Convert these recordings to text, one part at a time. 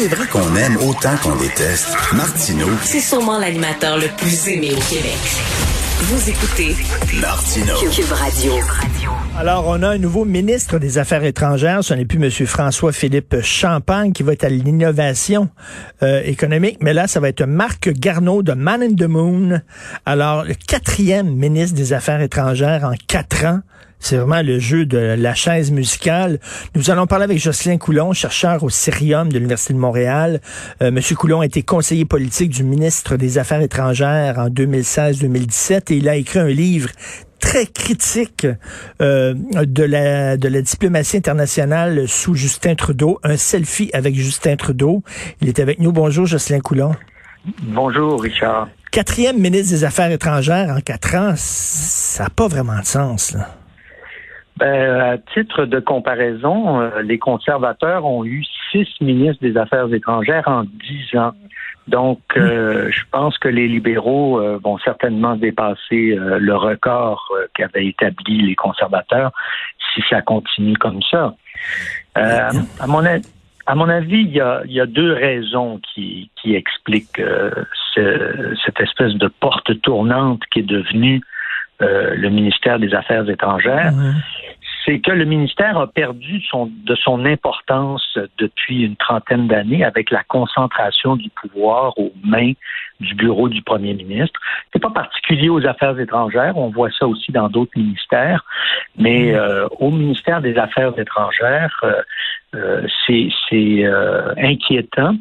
C'est vrai qu'on aime autant qu'on déteste, Martineau, C'est sûrement l'animateur le plus aimé au Québec. Vous écoutez Martineau. Cube Radio. Alors, on a un nouveau ministre des Affaires étrangères. Ce n'est plus M. François-Philippe Champagne qui va être à l'innovation euh, économique, mais là, ça va être Marc Garneau de Man in the Moon. Alors, le quatrième ministre des Affaires étrangères en quatre ans. C'est vraiment le jeu de la chaise musicale. Nous allons parler avec Jocelyn Coulon, chercheur au Cirium de l'Université de Montréal. Euh, Monsieur Coulon a été conseiller politique du ministre des Affaires étrangères en 2016-2017 et il a écrit un livre très critique euh, de la de la diplomatie internationale sous Justin Trudeau, un selfie avec Justin Trudeau. Il est avec nous. Bonjour, Jocelyn Coulon. Bonjour, Richard. Quatrième ministre des Affaires étrangères en quatre ans, ça n'a pas vraiment de sens. Là. Ben, à titre de comparaison, euh, les conservateurs ont eu six ministres des Affaires étrangères en dix ans. Donc, euh, je pense que les libéraux euh, vont certainement dépasser euh, le record euh, qu'avaient établi les conservateurs si ça continue comme ça. Euh, à, mon, a- à mon avis, il y a, il y a deux raisons qui, qui expliquent euh, ce- cette espèce de porte tournante qui est devenue euh, le ministère des Affaires étrangères c'est que le ministère a perdu son, de son importance depuis une trentaine d'années avec la concentration du pouvoir aux mains du bureau du premier ministre. C'est pas particulier aux affaires étrangères, on voit ça aussi dans d'autres ministères, mais euh, au ministère des Affaires étrangères, euh, euh, c'est c'est, euh, inquiétant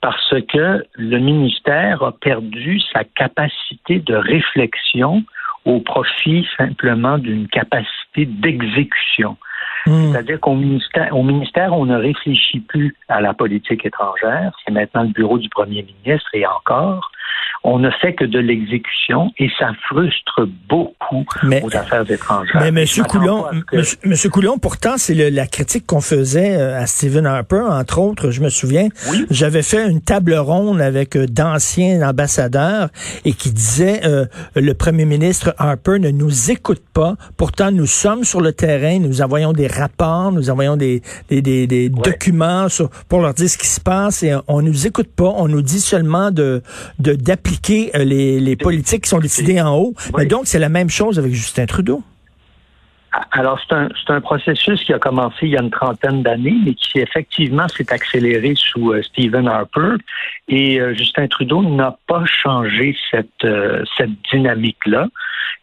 parce que le ministère a perdu sa capacité de réflexion au profit simplement d'une capacité d'exécution. Hmm. C'est-à-dire qu'au ministère, au ministère, on ne réfléchit plus à la politique étrangère. C'est maintenant le bureau du premier ministre et encore. On ne fait que de l'exécution et ça frustre beaucoup Mais- aux affaires étrangères. Mais Monsieur Coulon, que- monsieur, Monsieur Coulon, pourtant, c'est la critique qu'on faisait euh, à Stephen Harper, entre autres. Je me souviens, Oui. j'avais fait une table ronde avec euh, d'anciens ambassadeurs et qui disaient euh, le Premier ministre Harper ne nous écoute pas. Pourtant, nous sommes sur le terrain, nous envoyons des rapports, nous envoyons des, des, des, des documents sur- pour leur dire ce qui se passe et on nous écoute pas. On nous dit seulement de de d'appliquer euh, les, les politiques qui sont décidées en haut. Mais donc, c'est la même chose avec Justin Trudeau. Alors, c'est un, un processus qui a commencé il y a une trentaine d'années, mais qui effectivement s'est accéléré sous euh, Stephen Harper. Et euh, Justin Trudeau n'a pas changé cette, euh, cette dynamique-là.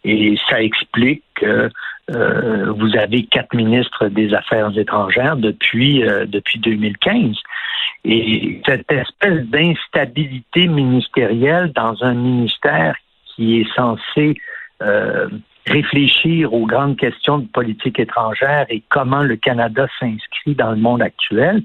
Et ça explique que euh, vous avez quatre ministres des Affaires étrangères depuis, euh, depuis 2015. Et cette espèce d'instabilité ministérielle dans un ministère qui est censé euh, réfléchir aux grandes questions de politique étrangère et comment le Canada s'inscrit dans le monde actuel,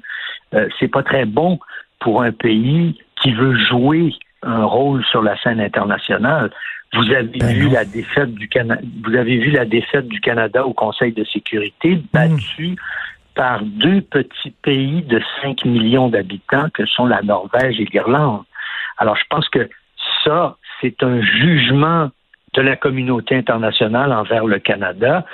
euh, c'est pas très bon pour un pays qui veut jouer un rôle sur la scène internationale. Vous avez Ben vu non. la défaite du Canada, vous avez vu la défaite du Canada au Conseil de sécurité battue par deux petits pays de 5 millions d'habitants que sont la Norvège et l'Irlande. Alors je pense que ça, c'est un jugement de la communauté internationale envers le Canada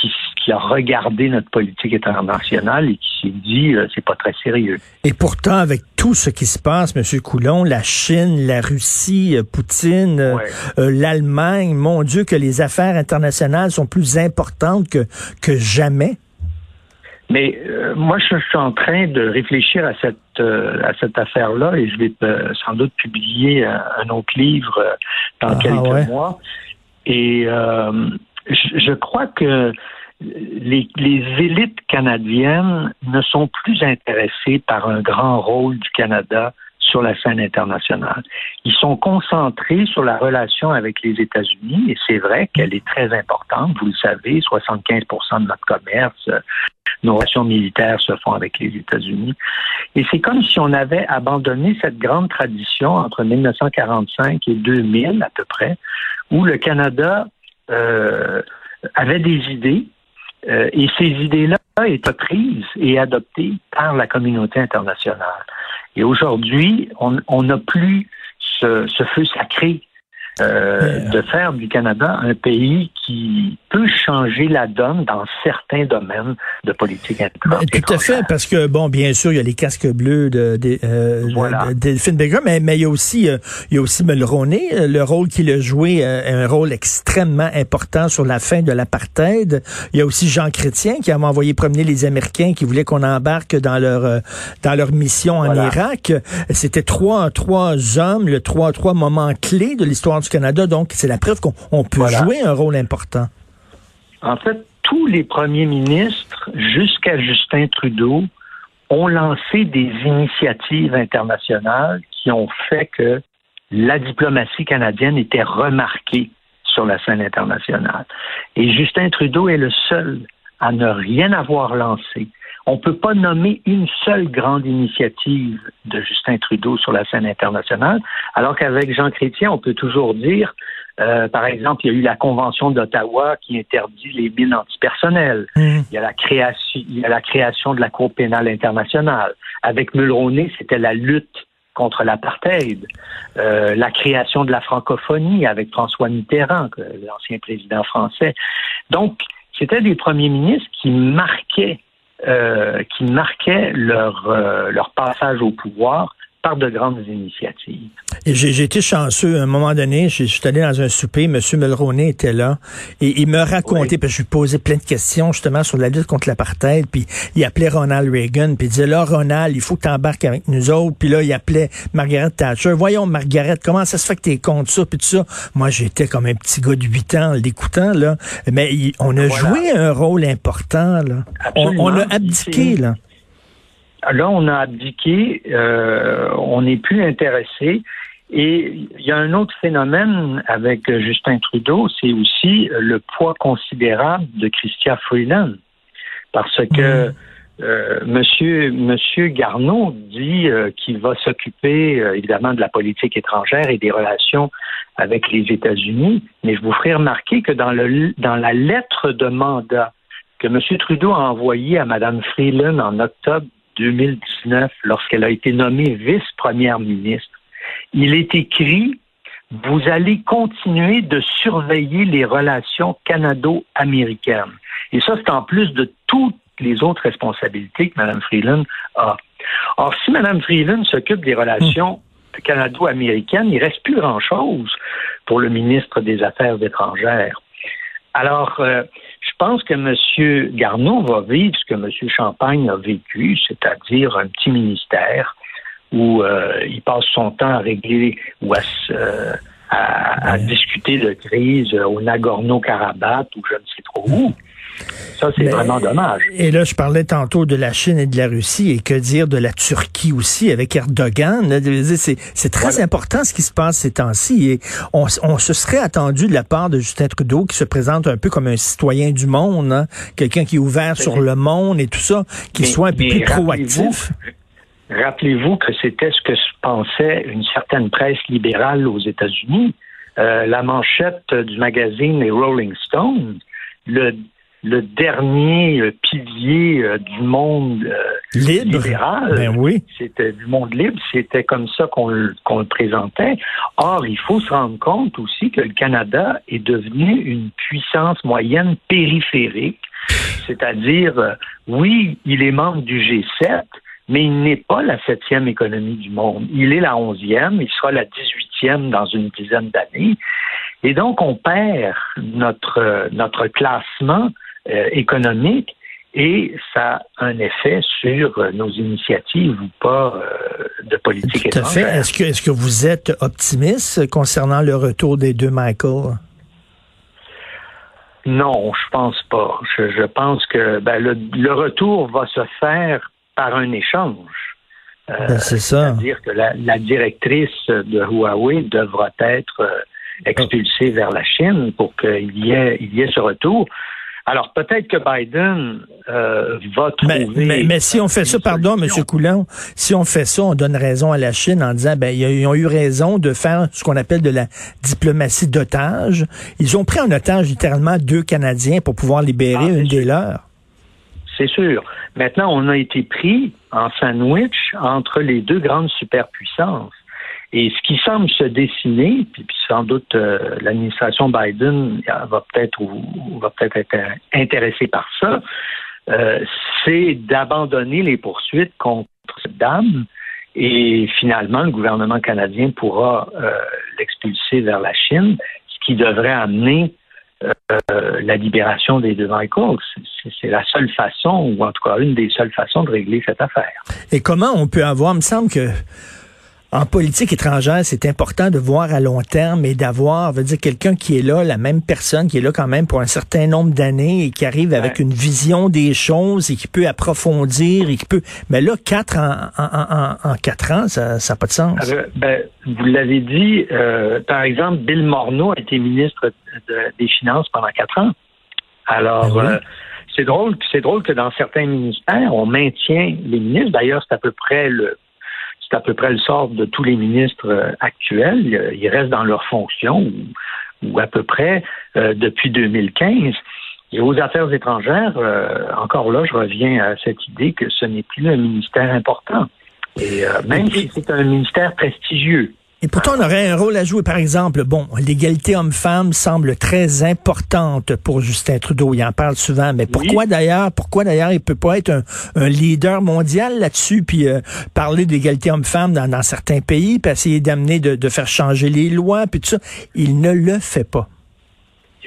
qui, qui a regardé notre politique internationale et qui s'est dit euh, c'est pas très sérieux. Et pourtant, avec tout ce qui se passe, M. Coulon, la Chine, la Russie, euh, Poutine, euh, Ouais. euh, l'Allemagne, mon Dieu, que les affaires internationales sont plus importantes que, que jamais. Mais euh, moi, je suis en train de réfléchir à cette euh, à cette affaire-là et je vais euh, sans doute publier un, un autre livre dans Ah, quelques ouais. mois. Et euh, je, je crois que les, les élites canadiennes ne sont plus intéressées par un grand rôle du Canada sur la scène internationale. Ils sont concentrés sur la relation avec les États-Unis et c'est vrai qu'elle est très importante. Vous le savez, 75 de notre commerce, nos relations militaires se font avec les États-Unis. Et c'est comme si on avait abandonné cette grande tradition entre 1945 et 2000 à peu près, où le Canada euh, avait des idées euh, et ces idées-là étaient prises et adoptées par la communauté internationale. Et aujourd'hui, on n'a plus ce, ce, feu sacré euh, de faire du Canada un pays qui peut changer la donne dans certains domaines de politique. Ben, tout à fait, parce que, bon, bien sûr, il y a les casques bleus de, de, euh, voilà. Delphine Baker, mais, mais il y a aussi, euh, il y a aussi Mulroney, euh, le rôle qu'il a joué, un rôle extrêmement important sur la fin de l'apartheid. Il y a aussi Jean Chrétien qui a envoyé promener les Américains qui voulaient qu'on embarque dans leur dans leur mission en Irak. C'était trois trois hommes, le trois trois moments clés de l'histoire du Canada. Donc, c'est la preuve qu'on peut jouer un rôle important. En fait, tous les premiers ministres, jusqu'à Justin Trudeau, ont lancé des initiatives internationales qui ont fait que la diplomatie canadienne était remarquée sur la scène internationale. Et Justin Trudeau est le seul à ne rien avoir lancé. On ne peut pas nommer une seule grande initiative de Justin Trudeau sur la scène internationale, alors qu'avec Jean Chrétien, on peut toujours dire euh, par exemple, il y a eu la Convention d'Ottawa qui interdit les mines antipersonnelles. Mmh. Il, y a la création, il y a la création de la Cour pénale internationale. Avec Mulroney, c'était la lutte contre l'apartheid, euh, la création de la francophonie avec François Mitterrand, l'ancien président français. Donc, c'était des premiers ministres qui marquaient, euh, qui marquaient leur, euh, leur passage au pouvoir par de grandes initiatives. J'ai été chanceux. À un moment donné, je suis allé dans un souper, M. Mulroney était là, et il me racontait, parce que je lui posais plein de questions justement sur la lutte contre l'apartheid, puis il appelait Ronald Reagan, puis il disait, là, Ronald, il faut que tu embarques avec nous autres, puis là, il appelait Margaret Thatcher. Voyons, Margaret, comment ça se fait que tu es contre ça, puis tout ça? Moi, j'étais comme un petit gars de 8 ans l'écoutant, là. Mais on a joué un rôle important, là. On, on, a abdiqué, là. Là, on a abdiqué, euh, on n'est plus intéressé. Et il y a un autre phénomène avec Justin Trudeau, c'est aussi le poids considérable de Christian Freeland. Parce que mm. euh, monsieur, monsieur Garneau dit euh, qu'il va s'occuper euh, évidemment de la politique étrangère et des relations avec les États-Unis, mais je vous ferai remarquer que dans, le, dans la lettre de mandat que M. Trudeau a envoyée à Mme Freeland en octobre 2019, lorsqu'elle a été nommée vice-première ministre, il est écrit vous allez continuer de surveiller les relations canado-américaines. Et ça, c'est en plus de toutes les autres responsabilités que Mme Freeland a. Or, si Mme Freeland s'occupe des relations canado-américaines, il ne reste plus grand-chose pour le ministre des Affaires étrangères. Alors, euh, pense que M. Garneau va vivre ce que M. Champagne a vécu, c'est-à-dire un petit ministère où euh, il passe son temps à régler ou à, à, discuter de crise au Nagorno-Karabakh ou je ne sais trop où. Ça, c'est vraiment dommage. Et là, je parlais tantôt de la Chine et de la Russie, et que dire de la Turquie aussi avec Erdogan. C'est très important ce qui se passe ces temps-ci. Et on, on, se serait attendu de la part de Justin Trudeau, qui se présente un peu comme un citoyen du monde, hein, quelqu'un qui est ouvert sur le monde et tout ça, qui soit un peu plus proactif. Rappelez-vous que c'était ce que pensait une certaine presse libérale aux États-Unis. Euh, la manchette du magazine Les Rolling Stones, le le dernier euh, pilier euh, du monde euh, libre. libéral. Ben oui. C'était du monde libre, c'était comme ça qu'on le, le présentait. Or, il faut se rendre compte aussi que le Canada est devenu une puissance moyenne périphérique, c'est-à-dire, oui, il est membre du G7, mais il n'est pas la septième économie du monde. Il est la onzième, il sera la dix-huitième dans une dizaine d'années. Et donc, on perd notre, notre classement euh, économique et ça a un effet sur euh, nos initiatives ou pas euh, de politique Tout à fait. Est-ce que, est-ce que vous êtes optimiste concernant le retour des deux Michael? Non, je pense pas. Je, pense que ben, le, retour va se faire par un échange. Ben, c'est ça. C'est-à-dire que la, la, directrice de Huawei devra être expulsée vers la Chine pour qu'il y ait, il y ait ce retour. Alors peut-être que Biden euh, va trouver. Mais, mais, si on fait ça, pardon, M. Coulon, si on fait ça, on donne raison à la Chine en disant, ben ils ont eu raison de faire ce qu'on appelle de la diplomatie d'otage. Ils ont pris en otage littéralement deux Canadiens pour pouvoir libérer ah, une des leurs. C'est sûr. Maintenant, on a été pris en sandwich entre les deux grandes superpuissances. Et ce qui semble se dessiner, puis, sans doute euh, l'administration Biden va peut-être va peut-être être intéressée par ça, euh, c'est d'abandonner les poursuites contre cette dame et finalement le gouvernement canadien pourra euh, l'expulser vers la Chine, ce qui devrait amener la libération des deux Michael. C'est la seule façon, ou en tout cas une des seules façons de régler cette affaire. Et comment on peut avoir, il me semble que en politique étrangère, c'est important de voir à long terme et d'avoir, veut dire, quelqu'un qui est là, la même personne qui est là quand même pour un certain nombre d'années et qui arrive avec une vision des choses et qui peut approfondir et qui peut. Mais là, quatre en, en, en, quatre ans, ça n'a pas de sens. ben, vous l'avez dit, euh, par exemple, Bill Morneau a été ministre des Finances pendant quatre ans. Alors. Ben euh, c'est drôle, c'est drôle que dans certains ministères, on maintient les ministres. D'ailleurs, c'est à peu près le c'est à peu près le sort de tous les ministres euh, actuels. Ils restent dans leurs fonctions ou, à peu près euh, depuis 2015. Et aux affaires étrangères, euh, encore là, je reviens à cette idée que ce n'est plus un ministère important. Et même si c'est un ministère prestigieux, et pourtant, on aurait un rôle à jouer. Par exemple, bon, l'égalité homme-femme semble très importante pour Justin Trudeau. Il en parle souvent. Mais pourquoi d'ailleurs, pourquoi d'ailleurs il peut pas être un, leader mondial là-dessus, puis euh, parler d'égalité homme-femme dans, certains pays, puis essayer d'amener de, faire changer les lois, puis tout ça? Il ne le fait pas.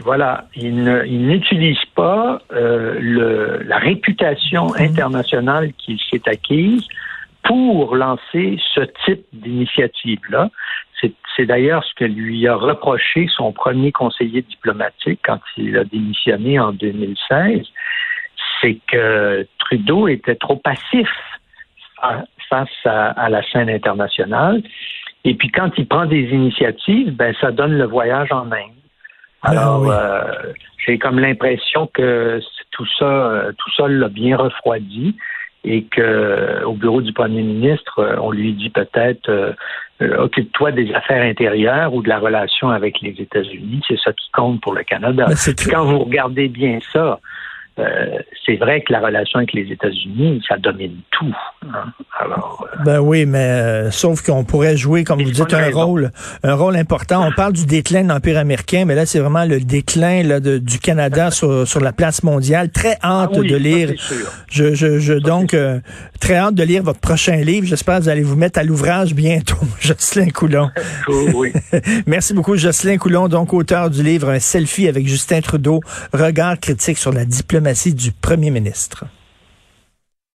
voilà, il n'utilise pas euh, le, la réputation mmh. internationale qu'il s'est acquise pour lancer ce type d'initiative-là. C'est d'ailleurs ce que lui a reproché son premier conseiller diplomatique quand il a démissionné en 2016, c'est que Trudeau était trop passif face à, la scène internationale. Et puis quand il prend des initiatives, ben ça donne le voyage en Inde. Ah Alors, euh, j'ai comme l'impression que tout ça, tout ça l'a bien refroidi et que au bureau du premier ministre, euh, on lui dit peut-être euh, euh, occupe-toi des affaires intérieures ou de la relation avec les États-Unis, c'est ça qui compte pour le Canada. Quand vous regardez bien ça, euh, c'est vrai que la relation avec les États-Unis, ça domine tout. Hein. Alors, euh, ben oui, mais euh, sauf qu'on pourrait jouer, comme vous dites, un rôle, un rôle important. On parle du déclin de l'Empire américain, mais là, c'est vraiment le déclin là, de, du Canada sur, sur la place mondiale. Très hâte ah de lire. Je, je, je donc très hâte de lire votre prochain livre. J'espère que vous allez vous mettre à l'ouvrage bientôt, Jocelyn Coulon. oui. Merci beaucoup, Jocelyn Coulon, donc auteur du livre Un selfie avec Justin Trudeau, regard critique sur la diplomatie du premier ministre.